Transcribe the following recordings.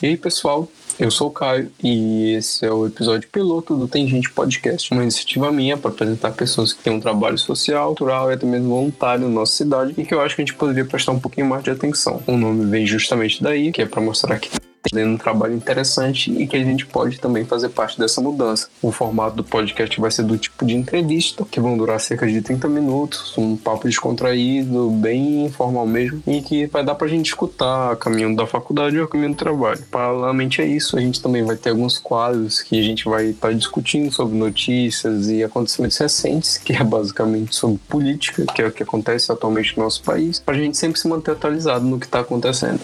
E aí, pessoal, eu sou o Caio e esse é o episódio piloto do Tem Gente Podcast, uma iniciativa minha para apresentar pessoas que têm um trabalho social, cultural e até mesmo voluntário na nossa cidade e que eu acho que a gente poderia prestar um pouquinho mais de atenção. O nome vem justamente daí, que é para mostrar que fazendo um trabalho interessante e que a gente pode também fazer parte dessa mudança. O formato do podcast vai ser do tipo de entrevista, que vão durar cerca de 30 minutos, um papo descontraído, bem informal mesmo, e que vai dar pra gente escutar caminhando da faculdade ou caminho do trabalho. Paralelamente a isso, a gente também vai ter alguns quadros que a gente vai estar tá discutindo sobre notícias e acontecimentos recentes, que é basicamente sobre política, que é o que acontece atualmente no nosso país, pra gente sempre se manter atualizado no que está acontecendo.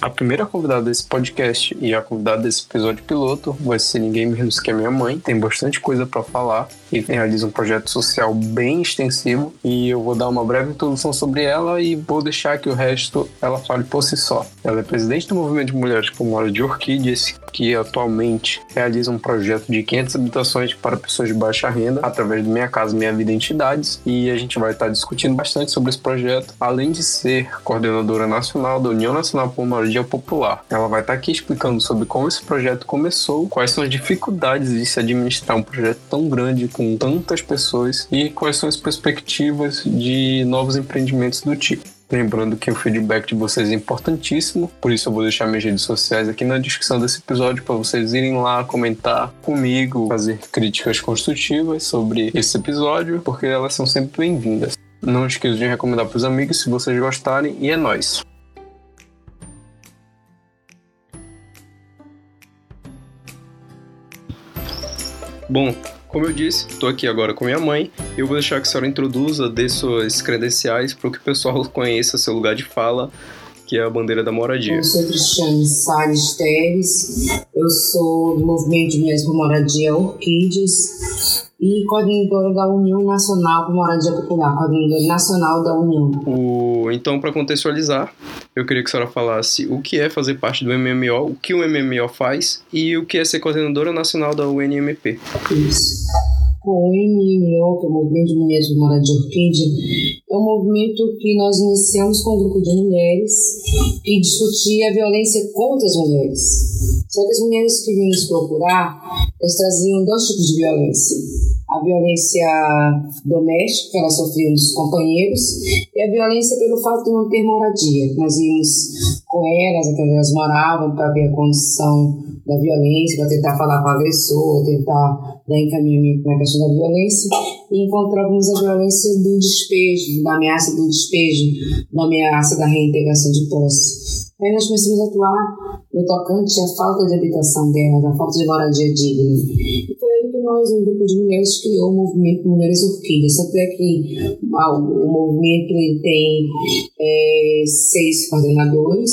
A primeira convidada desse podcast e a convidada desse episódio piloto vai ser ninguém menos que a minha mãe. Tem bastante coisa para falar e realiza um projeto social bem extensivo e eu vou dar uma breve introdução sobre ela e vou deixar que o resto ela fale por si só. Ela é presidente do Movimento de Mulheres por Mora de Orquídeas, que atualmente realiza um projeto de 500 habitações para pessoas de baixa renda através do Minha Casa Minha Vida Entidades e a gente vai estar discutindo bastante sobre esse projeto, além de ser coordenadora nacional da União Nacional por Moradia Popular. Ela vai estar aqui explicando sobre como esse projeto começou, quais são as dificuldades de se administrar um projeto tão grande com tantas pessoas e quais são as perspectivas de novos empreendimentos do tipo. Lembrando que o feedback de vocês é importantíssimo, por isso eu vou deixar minhas redes sociais aqui na descrição desse episódio para vocês irem lá comentar comigo, fazer críticas construtivas sobre esse episódio, porque elas são sempre bem-vindas. Não esqueça de recomendar para os amigos se vocês gostarem e é nóis! Bom, como eu disse, estou aqui agora com minha mãe. Eu vou deixar que a senhora introduza, dê suas credenciais para que o pessoal conheça seu lugar de fala, que é a bandeira da moradia. Eu sou Cristiane Salles Teres, eu sou do Movimento de Mulheres por Moradia Orquídeas e coordenadora da União Nacional por Moradia Popular, coordenadora nacional da União. O, então, para contextualizar, eu queria que a senhora falasse o que é fazer parte do MMO, o que o MMO faz e o que é ser coordenadora nacional da UNMP. Isso. Bom, o MMO, que é o Movimento de Mulheres por Moradia Orquídea, é um movimento que nós iniciamos com um grupo de mulheres que discutia a violência contra as mulheres. Só que as mulheres que vinham nos procurar, elas traziam dois tipos de violência a violência doméstica que elas sofriam dos companheiros e a violência pelo fato de não ter moradia. Nós íamos com elas, até elas moravam, para ver a condição da violência, para tentar falar com o agressor, tentar dar encaminhamento na questão da violência, e encontrávamos a violência do despejo, da ameaça do despejo, da ameaça da reintegração de posse. Aí nós começamos a atuar no tocante à falta de habitação delas, à falta de moradia digna. E foi aí que nós, um grupo de mulheres, criou o movimento Mulheres Orquídeas. Tanto é que ah, o, movimento tem é, seis coordenadores,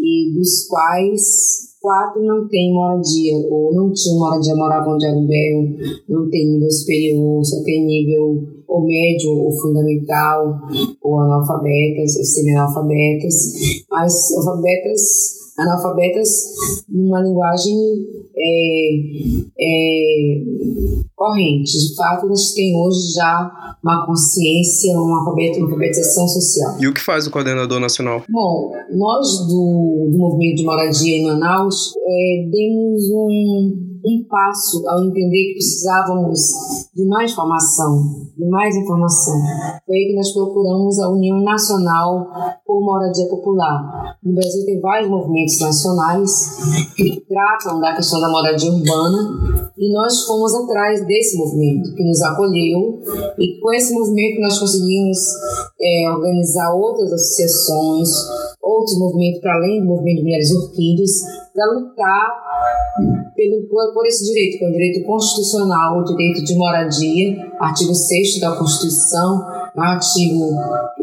e dos quais quatro não têm moradia, ou não tinham moradia, moravam de aluguel, não tem nível superior, só tem nível ou médio ou fundamental, ou analfabetas, ou semi-analfabetas, mas alfabetas analfabetas numa linguagem é, é, corrente. De fato, nós temos hoje já uma consciência, uma, alfabetização social. E o que faz o coordenador nacional? Bom, nós do, do Movimento de Moradia em Manaus é, demos um um passo ao entender que precisávamos de mais formação, de mais informação. Foi aí que nós procuramos a União Nacional por Moradia Popular. No Brasil tem vários movimentos nacionais que tratam da questão da moradia urbana e nós fomos atrás desse movimento que nos acolheu. E com esse movimento nós conseguimos é, organizar outras associações, outros movimentos para além do movimento de mulheres orquídeas para lutar pelo, por, esse direito, que é o direito constitucional, o direito de moradia, artigo 6 da Constituição, artigo,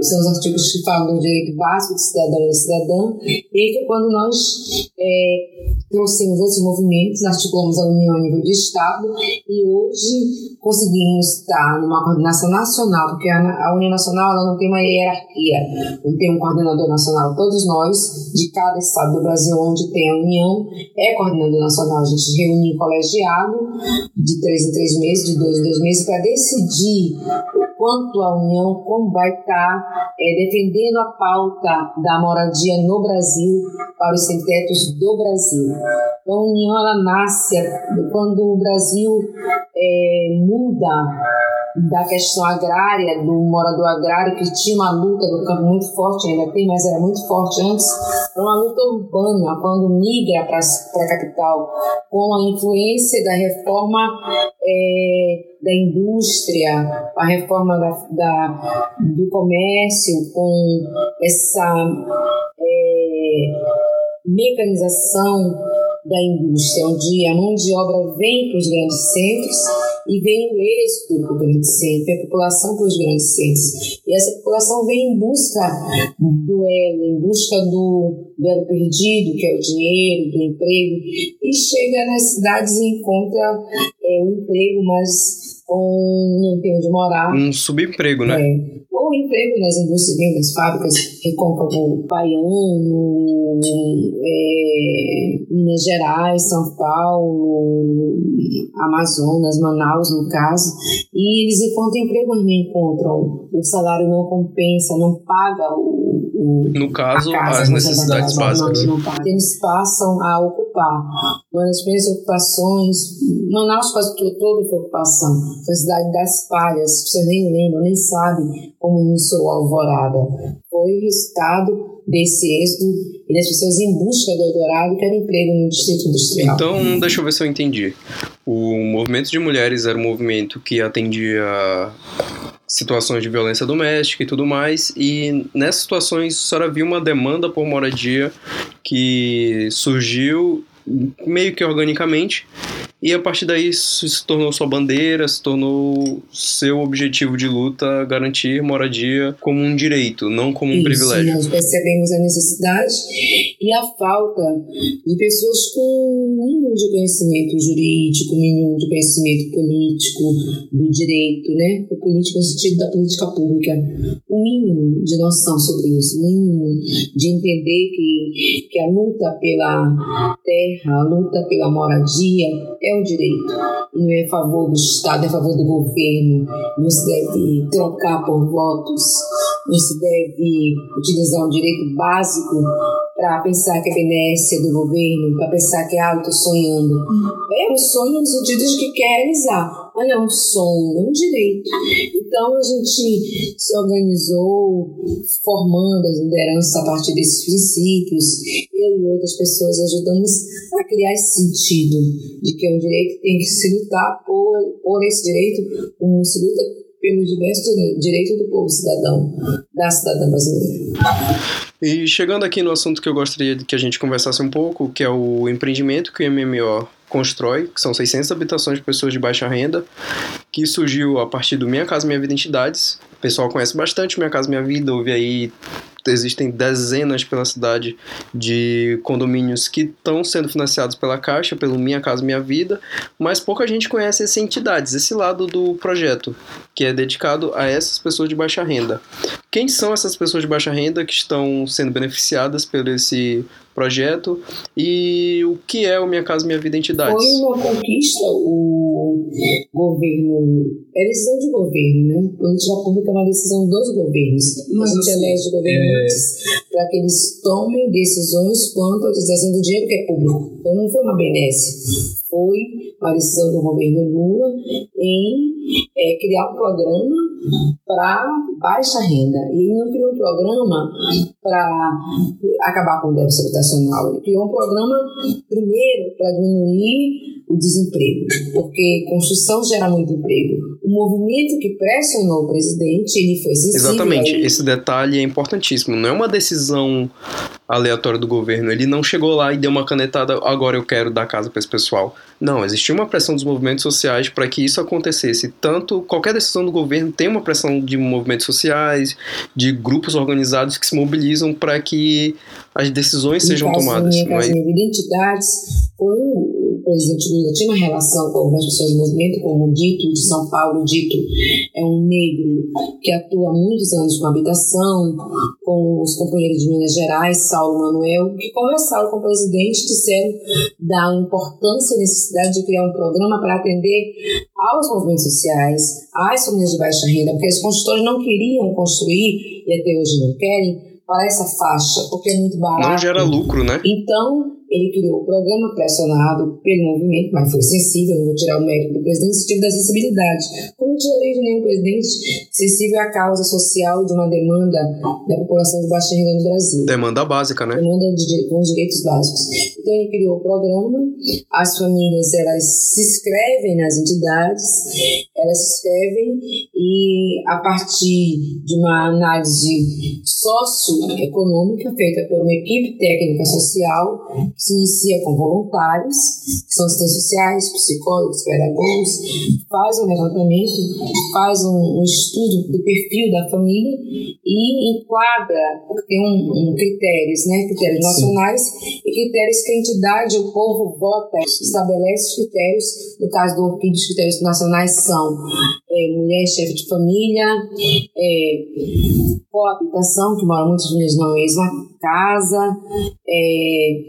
são os artigos que falam do direito básico do cidadão e da cidadã, e que quando nós é, trouxemos outros movimentos, articulamos a União a nível de Estado, e hoje conseguimos estar numa coordenação nacional, porque a, a União Nacional ela não tem uma hierarquia, não tem um coordenador nacional, todos nós, de cada estado do Brasil onde tem a União, é coordenador nacional, a gente reúne em colegiado de três em três meses, de dois em dois meses, para decidir quanto a União, como vai estar é, defendendo a pauta da moradia no Brasil para os sem-tetos do Brasil. Então, a União ela nasce quando o Brasil é, muda da questão agrária, do morador agrário, que tinha uma luta do campo muito forte, ainda tem, mas era muito forte antes, para uma luta urbana, quando migra para a capital, com a influência da reforma é, da indústria, a reforma da, da, do comércio, com essa é, mecanização da indústria, onde a mão de obra vem para os grandes centros e vem o êxito para o grande centro, a população para os grandes centros. E essa população vem em busca do elo, em busca do, do elo perdido, que é o dinheiro, do emprego, e chega nas cidades e encontra é, um emprego, mas com não tem onde morar. Um subemprego, né? É. Ou emprego nas indústrias, nas fábricas, Recôncavo Baiano, é, Minas Gerais, São Paulo, Amazonas, Manaus, no caso, e eles encontram emprego, mas não encontram. O salário não compensa, não paga o. o no caso, casa, as necessidades básicas. Não, não paga. Eles passam a ocupar. Uma das primeiras ocupações, Manaus quase todo foi ocupação. Foi a cidade das palhas, você nem lembra, nem sabe como iniciou a alvorada. Foi o resultado desse êxito e das pessoas em busca do Eldorado que era emprego no distrito industrial. Então, deixa eu ver se eu entendi. O movimento de mulheres era um movimento que atendia situações de violência doméstica e tudo mais, e nessas situações a senhora viu uma demanda por moradia que surgiu meio que organicamente e a partir daí isso se tornou sua bandeira, se tornou seu objetivo de luta garantir moradia como um direito, não como um isso, privilégio. Nós percebemos a necessidade e a falta de pessoas com mínimo de conhecimento jurídico, mínimo de conhecimento político, do direito, né? O político no sentido da política pública. O mínimo de noção sobre isso, o mínimo de entender que, que a luta pela terra, a luta pela moradia é é direito, não é a favor do Estado, é a favor do governo, não se deve trocar por votos, não se deve utilizar um direito básico para pensar que é benécia do governo, para pensar que, ah, eu estou sonhando. É um sonho no sentido de que quer realizar, mas é um sonho, é um direito. Então a gente se organizou formando as lideranças a partir desses princípios. Eu e outras pessoas ajudamos a criar esse sentido de que o direito tem que se lutar por, por esse direito, como se luta pelo diverso direito do povo cidadão, da cidadã brasileira. E chegando aqui no assunto que eu gostaria que a gente conversasse um pouco, que é o empreendimento que o MMO constrói, que são 600 habitações de pessoas de baixa renda, que surgiu a partir do Minha Casa Minha Vida Entidades. O pessoal conhece bastante Minha Casa Minha Vida, houve aí existem dezenas pela cidade de condomínios que estão sendo financiados pela Caixa, pelo Minha Casa Minha Vida, mas pouca gente conhece essas entidades, esse lado do projeto, que é dedicado a essas pessoas de baixa renda. Quem são essas pessoas de baixa renda que estão sendo beneficiadas por esse projeto e o que é o Minha Casa Minha Vida Entidades? Foi uma conquista o governo, é decisão de governo, né? Política pública é uma decisão dos governos. Mas a gente assim, elege governantes é... para que eles tomem decisões quanto à utilização do dinheiro que é público. Então não foi uma benesse, foi uma decisão do governo Lula em é, criar um programa para baixa renda. E ele não criou um programa para acabar com o déficit habitacional. Ele criou um programa, primeiro, para diminuir o desemprego, porque construção gera muito emprego. O movimento que pressionou o presidente, ele foi sensível. Exatamente, esse detalhe é importantíssimo. Não é uma decisão aleatória do governo. Ele não chegou lá e deu uma canetada, agora eu quero dar casa para esse pessoal. Não, existia uma pressão dos movimentos sociais para que isso acontecesse. Tanto qualquer decisão do governo tem uma pressão de movimentos sociais, de grupos organizados que se mobilizam para que as decisões sejam tomadas. Mas... identidades foi o presidente Lula tinha uma relação com algumas pessoas do movimento, como o Dito de São Paulo. O Dito é um negro que atua há muitos anos com habitação, com os companheiros de Minas Gerais, Saulo Manuel, que conversaram com o presidente, disseram da importância e necessidade de criar um programa para atender aos movimentos sociais, às famílias de baixa renda, porque os construtores não queriam construir, e até hoje não querem, para essa faixa, porque é muito barato. Não gera lucro, né? Então, ele criou o programa pressionado pelo movimento, mas foi sensível, não vou tirar o mérito do presidente, sensível da sensibilidade. Como tirei de nenhum presidente sensível à causa social de uma demanda da população de baixa renda no Brasil. Demanda básica, né? Demanda de, com os direitos básicos. Então ele criou o programa, as famílias elas se inscrevem nas entidades, elas se inscrevem e a partir de uma análise socioeconômica feita por uma equipe técnica social se inicia com voluntários, que são assistentes sociais, psicólogos, pedagogos, faz um levantamento, faz um, um estudo do perfil da família e enquadra, tem um, um critérios, né, critérios nacionais e critérios que a entidade, o povo vota, estabelece os critérios, no caso do Orquídea, os critérios nacionais são é, mulher chefe de família, é, coabitação, que moram muitas famílias na mesma casa, é,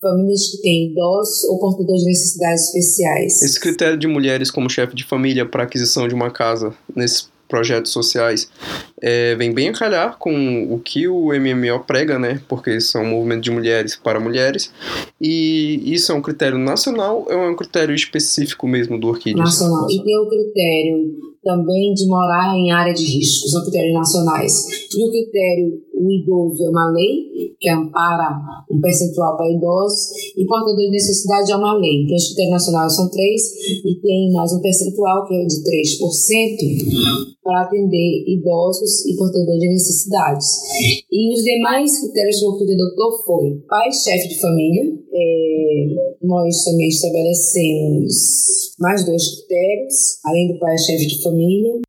famílias que têm idosos ou portadores de necessidades especiais. Esse critério de mulheres como chefe de família para aquisição de uma casa nesses projetos sociais é, vem bem a calhar com o que o MMO prega, né? Porque são um movimento de mulheres para mulheres. E isso é um critério nacional ou é um critério específico mesmo do Orquídea? Nacional. E tem o critério também de morar em área de risco, são critérios nacionais. E o critério, o idoso é uma lei que ampara um percentual para idosos, e portador de necessidade é uma lei. Então, os critérios nacionais são três, e tem mais um percentual que é de 3% para atender idosos e portadores de necessidades. E os demais critérios que o doutor foi pai chefe de família, é, nós também estabelecemos mais dois critérios, além do pai chefe de família,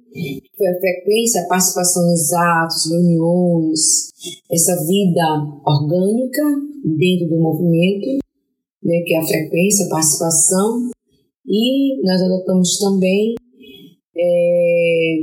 foi a frequência, a participação nos atos, reuniões, essa vida orgânica dentro do movimento, né, que é a frequência, a participação, e nós adotamos também é,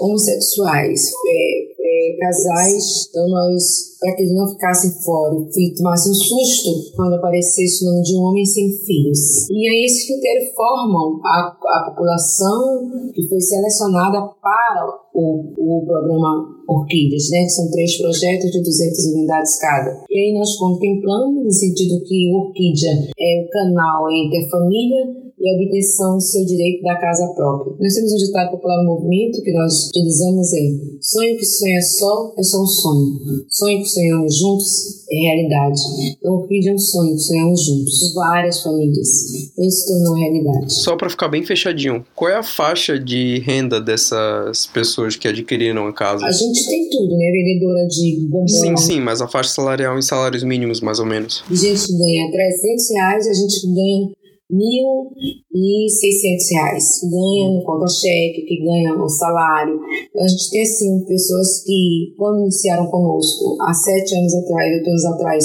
homossexuais, é, é, casais, então nós, para que eles não ficassem fora e tomassem um susto quando aparecesse o nome de um homem sem filhos. E aí esses critérios formam a, a população que foi selecionada para o, o programa Orquídeas, né, que são três projetos de 200 unidades cada. E aí nós contemplamos no sentido que Orquídea é o canal entre a família e a obtenção do seu direito da casa própria. Nós temos um ditado popular no movimento que nós utilizamos em sonho que sonha só é só um sonho. Sonho que sonhamos juntos é realidade. Então, o filho é um sonho que sonhamos juntos. Várias famílias. Então, isso tornou realidade. Só para ficar bem fechadinho, qual é a faixa de renda dessas pessoas que adquiriram a casa? A gente tem tudo, né? Vendedora de bombom. Sim, sim, mas a faixa salarial em salários mínimos, mais ou menos. A gente ganha 300 reais, a gente ganha mil e seiscentos reais ganha no conta-cheque, que ganha o salário. A gente tem, assim, pessoas que, quando iniciaram conosco, há sete anos atrás, oito anos atrás,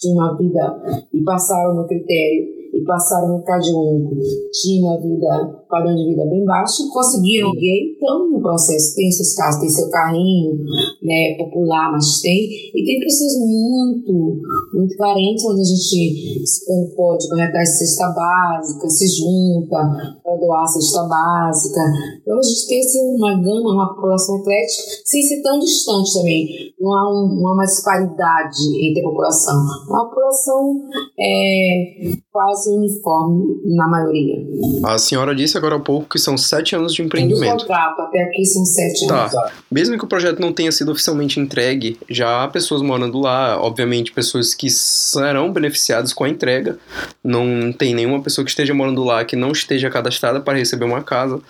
de uma vida e passaram no critério e passaram no CAD único, tinham uma vida, padrão de vida bem baixo, conseguiram gay, estão no processo, tem seus casos, tem seu carrinho, né, popular, mas tem, e tem pessoas muito, muito carentes, onde a gente, quando pode, corretar cesta básica, se junta para doar cesta básica, então a gente tem assim, uma gama, uma população eclética, sem ser tão distante também, não há um, uma disparidade entre a população, uma população é, quase uniforme na maioria. A senhora disse agora há pouco que são sete anos de empreendimento. Do contrato até aqui são sete tá. anos. Tá. Mesmo que o projeto não tenha sido oficialmente entregue, já há pessoas morando lá, obviamente pessoas que serão beneficiadas com a entrega. Não tem nenhuma pessoa que esteja morando lá que não esteja cadastrada para receber uma casa.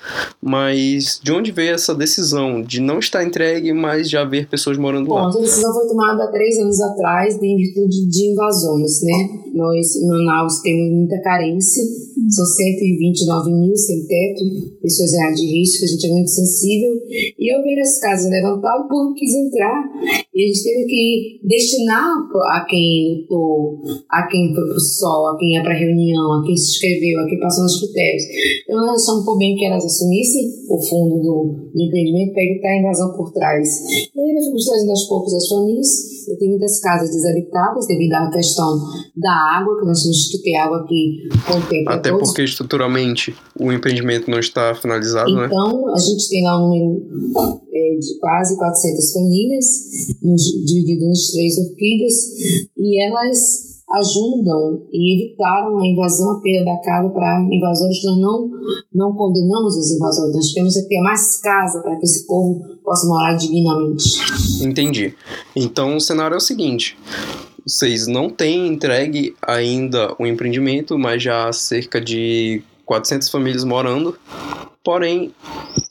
Mas de onde veio essa decisão de não estar entregue, mas já haver pessoas morando Bom, lá? Bom, a decisão foi tomada há três anos atrás em virtude de invasões, né? Nós em Manaus temos muita carência, são 129 mil sem teto, pessoas em área de risco, a gente é muito sensível. E eu vi as casas levantadas, o povo quis entrar. E a gente teve que destinar a quem lutou, a quem foi pro sol, a quem ia pra reunião, a quem se inscreveu, a quem passou nos critérios. Então nós achamos por bem que elas assumissem o fundo do, do empreendimento para evitar a invasão por trás. E aí nós fomos trazendo aos poucos as famílias. Tem muitas casas desabitadas devido à questão da água, que nós temos que ter água aqui com o tempo. Até porque estruturalmente o empreendimento não está finalizado, então, né? Então, a gente tem lá um número é, de quase 400 famílias, dividido nos três orquídeas, e elas ajudam e evitaram a invasão, a perda da casa para invasores. Nós não, não condenamos os invasores, nós queremos é ter mais casa para que esse povo possa morar dignamente. Entendi. Então o cenário é o seguinte: vocês não têm entregue ainda o empreendimento, mas já há cerca de 400 famílias morando. Porém,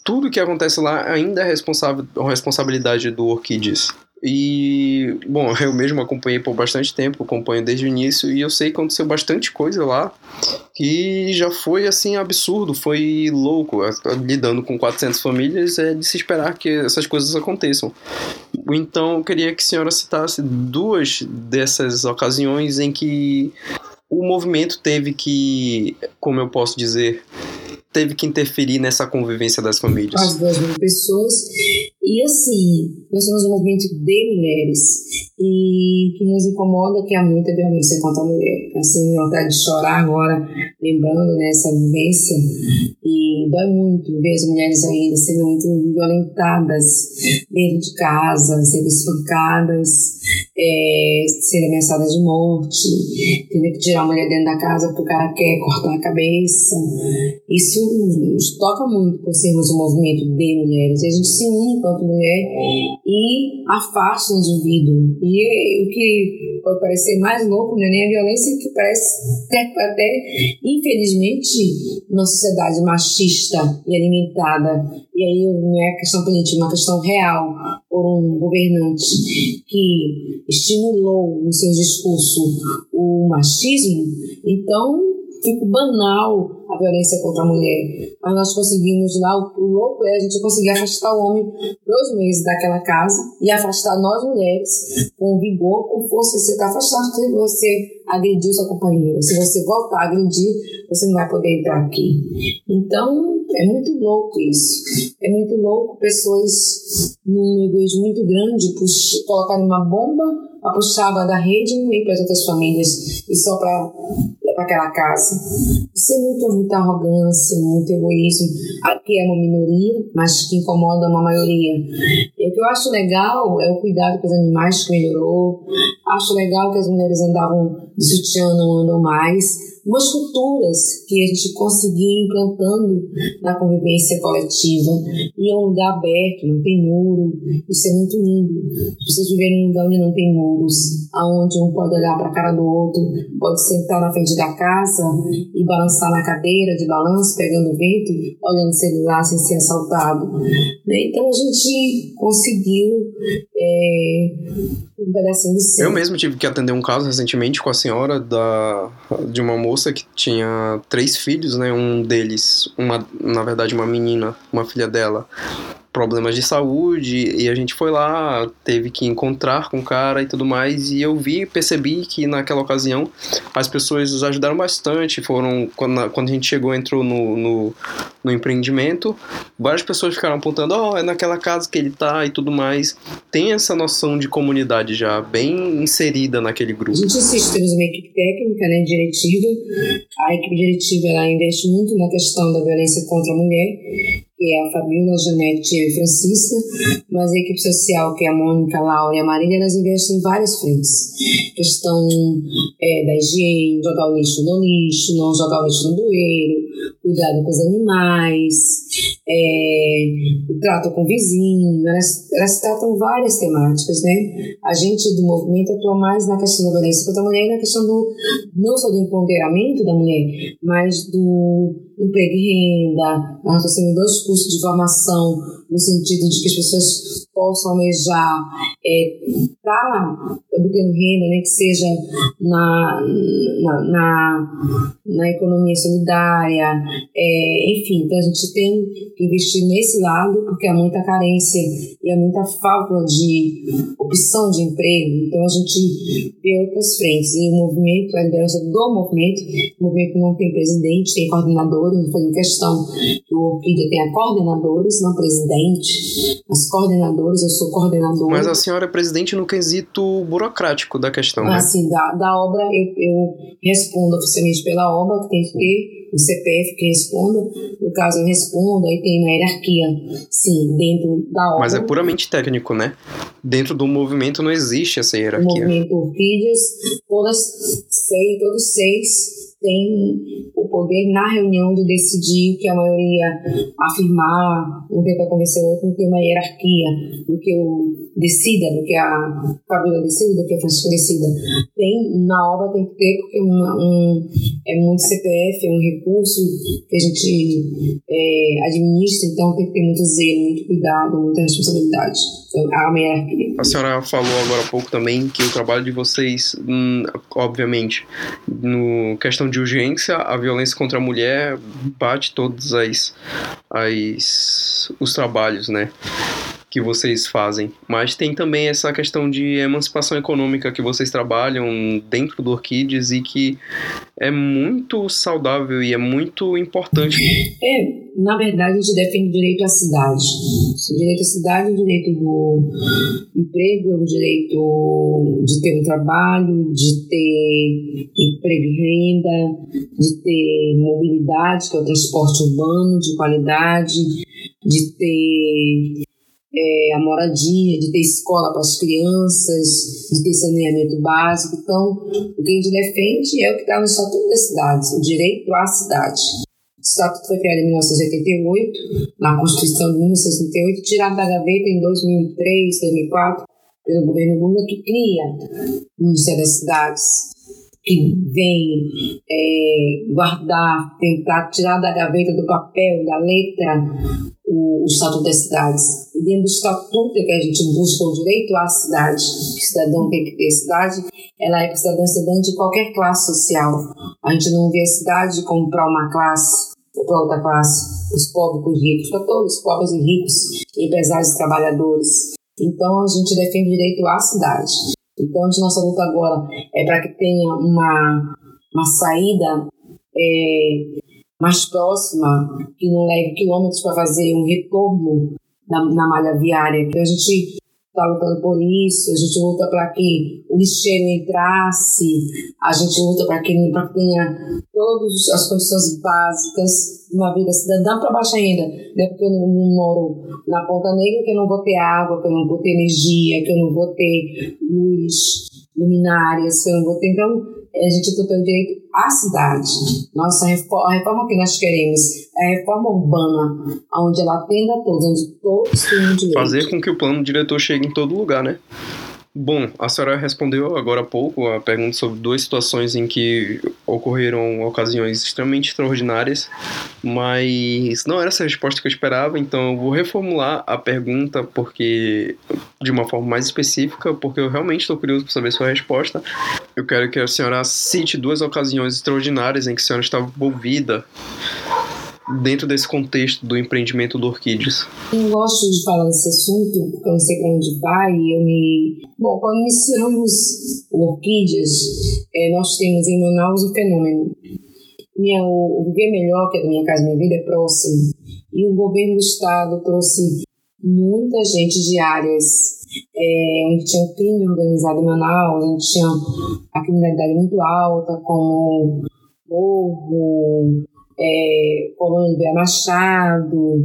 tudo que acontece lá ainda é responsável, responsabilidade do Orquides. E, bom, eu mesmo acompanhei por bastante tempo, acompanho desde o início, e eu sei que aconteceu bastante coisa lá que já foi, assim, absurdo, foi louco. Lidando com 400 famílias, é de se esperar que essas coisas aconteçam. Então, eu queria que a senhora citasse duas dessas ocasiões em que o movimento teve que, como eu posso dizer, teve que interferir nessa convivência das famílias? As duas mil pessoas. E assim, nós somos um movimento de mulheres. E o que nos incomoda é que há muita violência contra a mulher. Assim, vontade de chorar agora, lembrando nessa né, vivência. E dói muito ver as mulheres ainda sendo muito violentadas dentro de casa, sendo espancadas, é, sendo ameaçadas de morte, tendo que tirar a mulher dentro da casa porque o cara quer cortar a cabeça. Isso nos toca muito por sermos um movimento de mulheres. A gente se une enquanto mulher e afasta o indivíduo. E o que pode parecer mais louco não é nem a violência, que parece até, até infelizmente, numa sociedade machista e alimentada, e aí não é questão política, é uma questão real, por um governante que estimulou no seu discurso o machismo, então fica banal violência contra a mulher. Mas nós conseguimos lá, o, louco é a gente conseguir afastar o homem dois meses daquela casa e afastar nós mulheres com vigor, com força. Você está afastado porque você agrediu sua companheira. Se você voltar a agredir, você não vai poder entrar aqui. Então, é muito louco isso. É muito louco pessoas num egoísmo muito grande colocarem uma bomba para puxar da rede e para as outras famílias e só para para aquela casa. Isso é muito, muita arrogância, muito egoísmo. Aqui é uma minoria, mas que incomoda uma maioria. E o que eu acho legal é o cuidado com os animais que melhorou. Acho legal que as mulheres andavam de sutiã, não andam mais umas culturas que a gente conseguia implantando na convivência coletiva. E é um lugar aberto, não tem muro. Isso é muito lindo. As pessoas viverem num lugar onde não tem muros, aonde um pode olhar para a cara do outro, pode sentar na frente da casa e balançar na cadeira de balanço, pegando vento, olhando o celular sem ser assaltado. Né? Então a gente conseguiu é, um pedacinho do céu. Eu mesmo tive que atender um caso recentemente com a senhora da, de uma moça moça que tinha três filhos, né? Um deles, uma, na verdade, uma menina, uma filha dela, problemas de saúde e a gente foi lá, teve que encontrar com o cara e tudo mais e eu vi, percebi que naquela ocasião as pessoas nos ajudaram bastante, foram quando, quando a gente chegou, entrou no, no, no empreendimento, várias pessoas ficaram apontando, ó, oh, é naquela casa que ele tá e tudo mais. Tem essa noção de comunidade já bem inserida naquele grupo. A gente assiste, temos uma equipe técnica, né, diretiva. A equipe diretiva ela investe muito na questão da violência contra a mulher que é a Fabiola, Janete Francisca, mas a equipe social, que é a Mônica, Laura e a Marília, elas investem em várias frentes. Questão é, da higiene, jogar o lixo no lixo, não jogar o lixo no bueiro, cuidado com os animais, é, o trato com o vizinho, elas, elas tratam várias temáticas, né? A gente do movimento atua mais na questão da violência contra a mulher e na questão do, não só do empoderamento da mulher, mas do emprego e renda, nós estamos dois cursos de formação no sentido de que as pessoas possam almejar estar é, obtendo renda, né, que seja na, na, na, na economia solidária, é, enfim, então a gente tem que investir nesse lado, porque há muita carência e há muita falta de opção de emprego, então a gente vê outras frentes, e o movimento, a liderança do movimento, o movimento não tem presidente, tem coordenadores, fazendo questão que o Orquídea tenha coordenadores, não presidente, mas coordenadores, eu sou coordenadora. Mas a senhora é presidente no quesito burocrático da questão, né? Assim, da, da obra, eu, eu respondo oficialmente pela obra, que tem que ter o CPF que responda, no caso eu respondo, aí tem uma hierarquia, sim, dentro da obra. Mas é puramente técnico, né? Dentro do movimento não existe essa hierarquia. O movimento Orquídeas, todas seis, todos seis tem o poder na reunião de decidir que a maioria afirmar, um tenta convencer o outro, não tem uma hierarquia do que o decida, do que a Fabíola decida, do que a Francisca decida. Tem, na obra tem que ter, porque uma, um, é muito CPF, é um recurso que a gente é, administra, então tem que ter muito zelo, muito cuidado, muita responsabilidade. Então, há uma hierarquia. A senhora falou agora há pouco também que o trabalho de vocês, hum, obviamente, no questão questão de urgência, a violência contra a mulher bate todos as, as, os trabalhos, né? Que vocês fazem, mas tem também essa questão de emancipação econômica que vocês trabalham dentro do Orquides e que é muito saudável e é muito importante. É, na verdade, a gente defende o direito à cidade. O direito à cidade é o direito do emprego, é o direito de ter um trabalho, de ter emprego e renda, de ter mobilidade, que é o transporte urbano de qualidade, de ter é, a moradia, de ter escola para as crianças, de ter saneamento básico. Então, o que a gente defende é o que está no Estatuto das Cidades, o direito à cidade. O Estatuto foi criado em 1988, na Constituição de 1968, tirado da gaveta em 2003, 2004, pelo governo Lula, que cria o Ministério das Cidades, que vem é, guardar, tentar tirar da gaveta do papel, da letra, o, o Estatuto das Cidades. E dentro do Estatuto que a gente busca o direito à cidade, que o cidadão tem que ter cidade, ela é para cidadão e cidadã de qualquer classe social. A gente não vê a cidade como para uma classe ou para outra classe, os pobres com os ricos, para todos, pobres e ricos, empresários e trabalhadores. Então a gente defende o direito à cidade. Então a nossa luta agora é para que tenha uma, uma saída é, mais próxima, que não leve quilômetros para fazer um retorno na, na malha viária. Então a gente está lutando por isso, a gente luta para que o lixeiro entrasse, a gente luta para que, que tenha todas as condições básicas de uma vida cidadã para baixa renda. Não é porque eu não, não, moro na Ponta Negra que eu não vou ter água, que eu não vou ter energia, que eu não vou ter luz, luminárias, que eu não vou ter. Então, a gente luta pelo direito à cidade. Nossa reforma, a reforma que nós queremos é a reforma urbana, onde ela atenda a todos, onde todos têm direito. Fazer com que o plano diretor chegue em todo lugar, né? Bom, a senhora respondeu agora há pouco a pergunta sobre duas situações em que ocorreram ocasiões extremamente extraordinárias, mas não era essa a resposta que eu esperava, então eu vou reformular a pergunta porque de uma forma mais específica, porque eu realmente estou curioso para saber sua resposta. Eu quero que a senhora cite duas ocasiões extraordinárias em que a senhora estava envolvida dentro desse contexto do empreendimento do Orquídeas? Eu gosto de falar desse assunto, porque eu não sei para onde vai. Eu me... Bom, quando iniciamos o Orquídeas, é, nós temos em Manaus um fenômeno. Minha, o, o Viver Melhor, que é da Minha Casa Minha Vida, é próximo. E o governo do estado trouxe muita gente de áreas é, onde tinha um crime organizado em Manaus, onde tinha a criminalidade muito alta, como roubo, é, Colônia Bia Machado,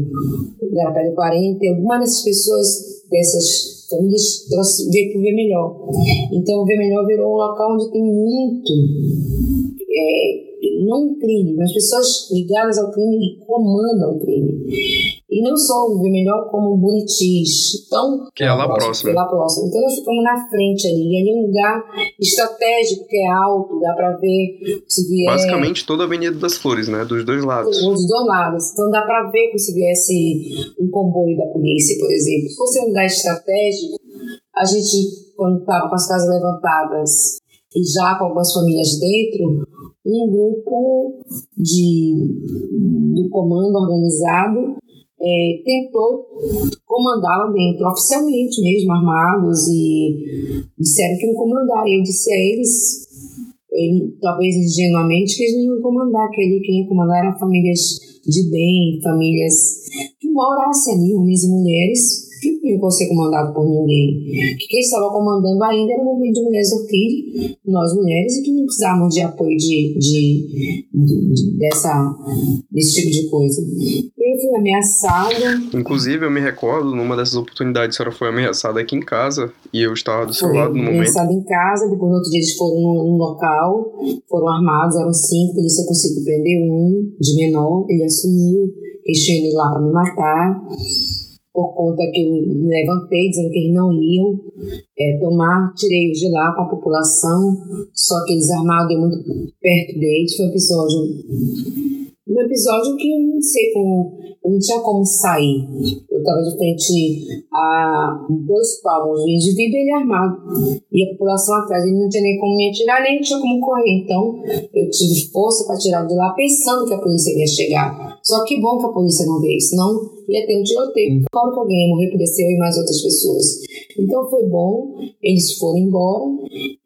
Garapé 40, e algumas dessas pessoas, dessas famílias, trouxe, veio para o. Então, o Melhor virou um local onde tem muito é, não crime, mas pessoas ligadas ao crime e comandam o crime. E não só o Melhor, como Buritis. Então, que é lá próximo. Lá próximo. Então nós ficamos na frente ali. E ali é um lugar estratégico, que é alto, dá para ver se vier. Basicamente toda a Avenida das Flores, né? Dos dois lados. Dos dois lados. Então dá para ver se viesse um comboio da polícia, por exemplo. Se fosse um lugar estratégico, a gente, quando estava com as casas levantadas e já com algumas famílias dentro, um grupo de, do comando organizado é, tentou comandar lá dentro, oficialmente mesmo, armados, e disseram que comandar. E eu disse a eles, ele, talvez ingenuamente, que eles não iam comandar, que ele quem ia comandar eram famílias de bem, famílias que morassem ali, homens e mulheres, não iam ser comandado por ninguém. Que quem estava comandando ainda era o movimento de mulheres orquídea, nós mulheres, e que não precisávamos de apoio de, de, de, de, dessa, desse tipo de coisa. Eu fui ameaçada. Inclusive, eu me recordo, numa dessas oportunidades, a senhora foi ameaçada aqui em casa, e eu estava do seu foi, lado no momento. ameaçada em casa, depois no outro dia eles foram num, local, foram armados, eram cinco, a polícia conseguiu prender um, de menor, ele assumiu, eles tinham ido lá para me matar por conta que eu me levantei dizendo que eles não iam é, tomar, tirei-os de lá com a população, só que eles armados muito perto deles, foi um episódio um episódio que eu não sei como, eu não tinha como sair. Eu estava de frente a dois palmos, o indivíduo ele armado e a população atrás, ele não tinha nem como me atirar, nem tinha como correr. Então eu tive força para tirar de lá, pensando que a polícia ia chegar. Só que bom que a polícia não veio, senão ia ter um tiroteio. Claro que alguém ia morrer, eu e mais outras pessoas. Então foi bom, eles foram embora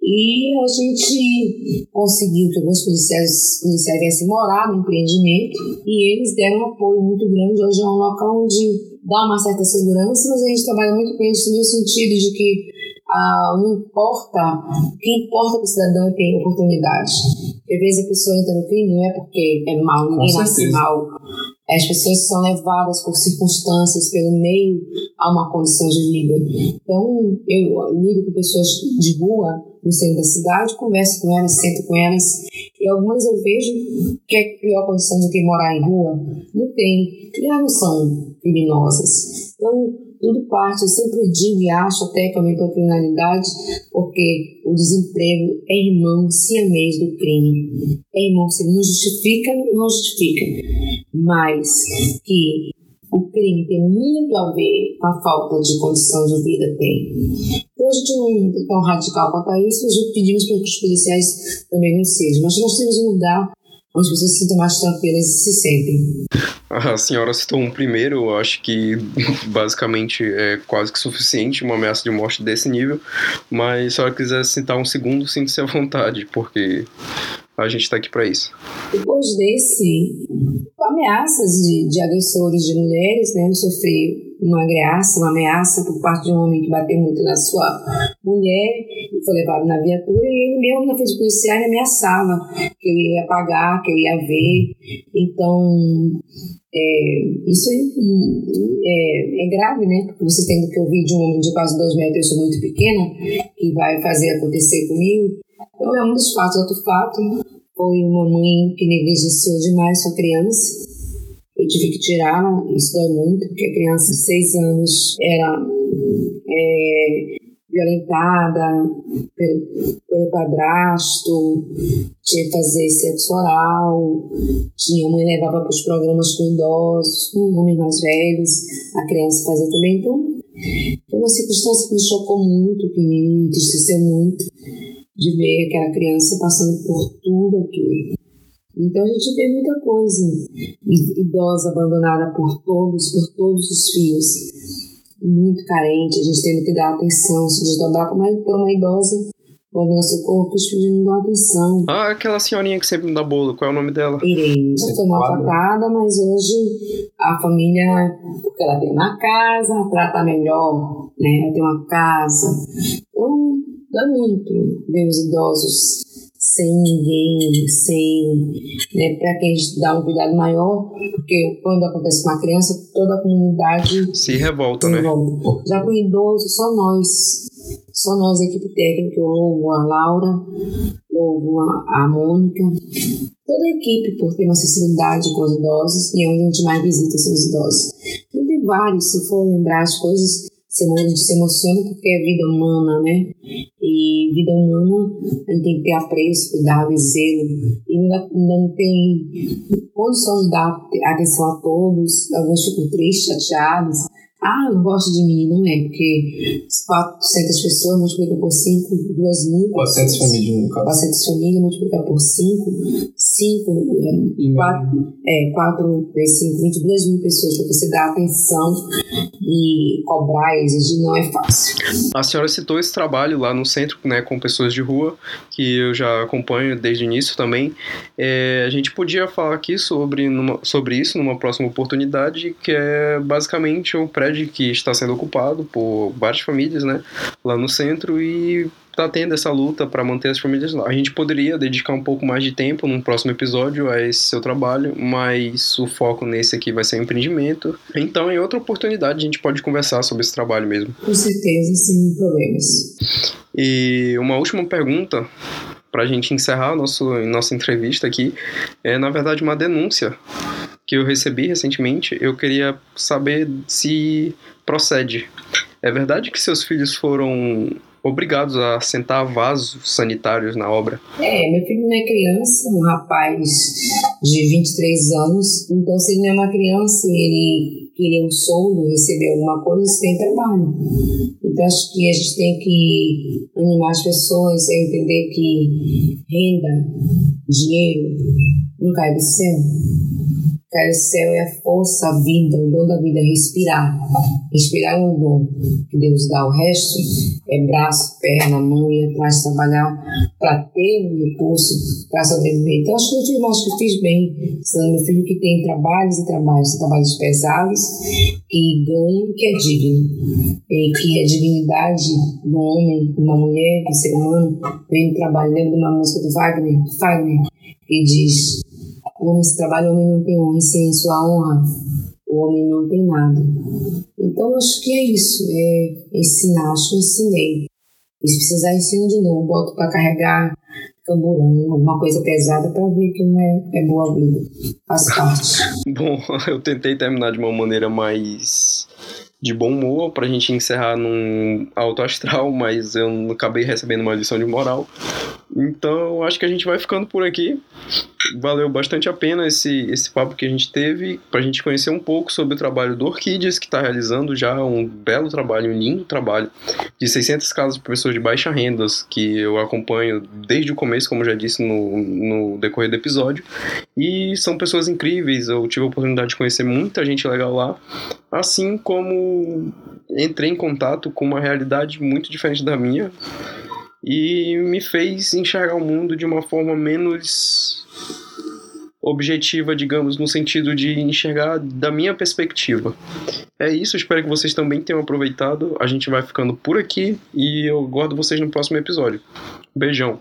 e a gente conseguiu que alguns policiais, policiais viessem morar no empreendimento e eles deram um apoio muito grande. Hoje é um local onde dá uma certa segurança, mas a gente trabalha muito com isso no sentido de que ah, não importa, o que importa para o cidadão é ter oportunidade. Às vezes a pessoa entra no crime não é porque é mal, ninguém nasce mal. As pessoas são levadas por circunstâncias, pelo meio a uma condição de vida. Então, eu lido com pessoas de rua no centro da cidade, converso com elas, sento com elas, e algumas eu vejo que é pior condição do que morar em rua. Não tem, e elas não são criminosas. Então, tudo parte, eu sempre digo e acho até que aumentou a criminalidade, porque o desemprego é irmão siamês do crime. É irmão, se não justifica, não justifica. Mas que o crime tem muito a ver com a falta de condição de vida, tem. Então a gente não é tão radical quanto a isso, a pedimos para que os policiais também não sejam. Mas nós temos um lugar onde as pessoas se sentem mais tranquilas e se sentem. A senhora citou um primeiro, eu acho que basicamente é quase que suficiente uma ameaça de morte desse nível, mas se a senhora quiser citar um segundo, sinta-se à vontade, porque a gente está aqui para isso. Depois desse, ameaças de, de agressores de mulheres, né? Eu sofri uma ameaça, uma ameaça por parte de um homem que bateu muito na sua mulher e foi levado na viatura e ele mesmo na frente policial me ameaçava que eu ia pagar, que eu ia ver. Então, é, isso é, é, grave, né? Porque você tem que ouvir de um homem de quase dois metros, eu sou muito pequena, que vai fazer acontecer comigo. Então é um dos fatos. Outro fato foi uma mãe que negligenciou demais sua criança. Eu tive que tirá-la, isso dói muito, porque a criança de seis anos era é, violentada pelo, pelo padrasto, tinha que fazer sexo oral, tinha, mãe levava para os programas com idosos, com homens mais velhos, a criança fazia também. Então, foi uma circunstância que me chocou muito, que me entristeceu muito de ver aquela criança passando por tudo aquilo. Então a gente vê muita coisa. Idosa abandonada por todos, por todos os filhos. Muito carente, a gente tendo que dar atenção, se desdobrar por uma, por uma idosa quando nosso corpo, os filhos não dão atenção. Ah, aquela senhorinha que sempre me dá bolo, qual é o nome dela? Irene. Ela foi maltratada, mas hoje a família, porque ela tem uma casa, trata melhor, né? Ela tem uma casa. Então, dá muito ver os idosos sem ninguém, sem. Né, para quem dá um cuidado maior, porque quando acontece com uma criança, toda a comunidade se revolta, se né? Revolta. Já com idoso, só nós, só nós, a equipe técnica, o Lobo, a Laura, louvo a, a Mônica, toda a equipe por ter uma sensibilidade com os idosos e é onde a gente mais visita os idosos. Então, tem vários, se for lembrar as coisas, a gente se emociona porque é vida humana, né? E vida humana, a gente tem que ter apreço, cuidado e zelo. E não, não tem condição de dar atenção a todos. Alguns ficam tristes, chateados ah, não gosto de mim, não é, porque 400 pessoas multiplica por 5, 2 mil. 400 famílias, no caso. 400 famílias multiplica por 5, 5, 4, é, 4 vezes 5, 22 mil pessoas para você dar atenção e cobrar e exigir não é fácil. A senhora citou esse trabalho lá no centro, né, com pessoas de rua, que eu já acompanho desde o início também. É, a gente podia falar aqui sobre, numa, sobre isso numa próxima oportunidade, que é basicamente o pré prédio que está sendo ocupado por várias famílias, né, lá no centro e está tendo essa luta para manter as famílias lá. A gente poderia dedicar um pouco mais de tempo num próximo episódio a esse seu trabalho, mas o foco nesse aqui vai ser empreendimento. Então, em outra oportunidade, a gente pode conversar sobre esse trabalho mesmo. Com certeza, sem problemas. E uma última pergunta para a gente encerrar nosso, nossa entrevista aqui é, na verdade, uma denúncia que eu recebi recentemente, eu queria saber se procede. É verdade que seus filhos foram obrigados a sentar vasos sanitários na obra? É, meu filho não é criança, um rapaz de 23 anos, então se ele não é uma criança e ele queria um soldo, receber alguma coisa, isso tem trabalho. Então acho que a gente tem que animar as pessoas a entender que renda, dinheiro, não cai do céu Cai o céu é a força, a vida, o dom da vida, é respirar. Respirar é um dom que Deus dá. O resto é braço, perna, mão e atrás trabalhar para ter um recurso para sobreviver. Então, acho que eu acho que fiz bem. Sendo meu filho que tem trabalhos e trabalhos, trabalhos pesados, que ganha que é digno. E que a dignidade do homem, de uma mulher, do ser humano, vem do trabalho. Lembro de uma música do Wagner, Wagner que diz o homem se trabalha, o homem não tem honra, e sem sua honra, o homem não tem nada. Então, acho que é isso, é ensinar, acho que ensinei. E se precisar, ensino de novo, boto para carregar camburão, alguma coisa pesada para ver que não é, é boa vida. Faz parte. Bom, eu tentei terminar de uma maneira mais de bom humor pra gente encerrar num alto astral, mas eu acabei recebendo uma lição de moral. Então, acho que a gente vai ficando por aqui. Valeu bastante a pena esse, esse papo que a gente teve, para a gente conhecer um pouco sobre o trabalho do Orquídeas, que está realizando já um belo trabalho, um lindo trabalho, de 600 casas para pessoas de baixa renda, que eu acompanho desde o começo, como já disse no, no decorrer do episódio. E são pessoas incríveis, eu tive a oportunidade de conhecer muita gente legal lá, assim como entrei em contato com uma realidade muito diferente da minha e me fez enxergar o mundo de uma forma menos objetiva, digamos, no sentido de enxergar da minha perspectiva. É isso, espero que vocês também tenham aproveitado. A gente vai ficando por aqui e eu aguardo vocês no próximo episódio. Beijão.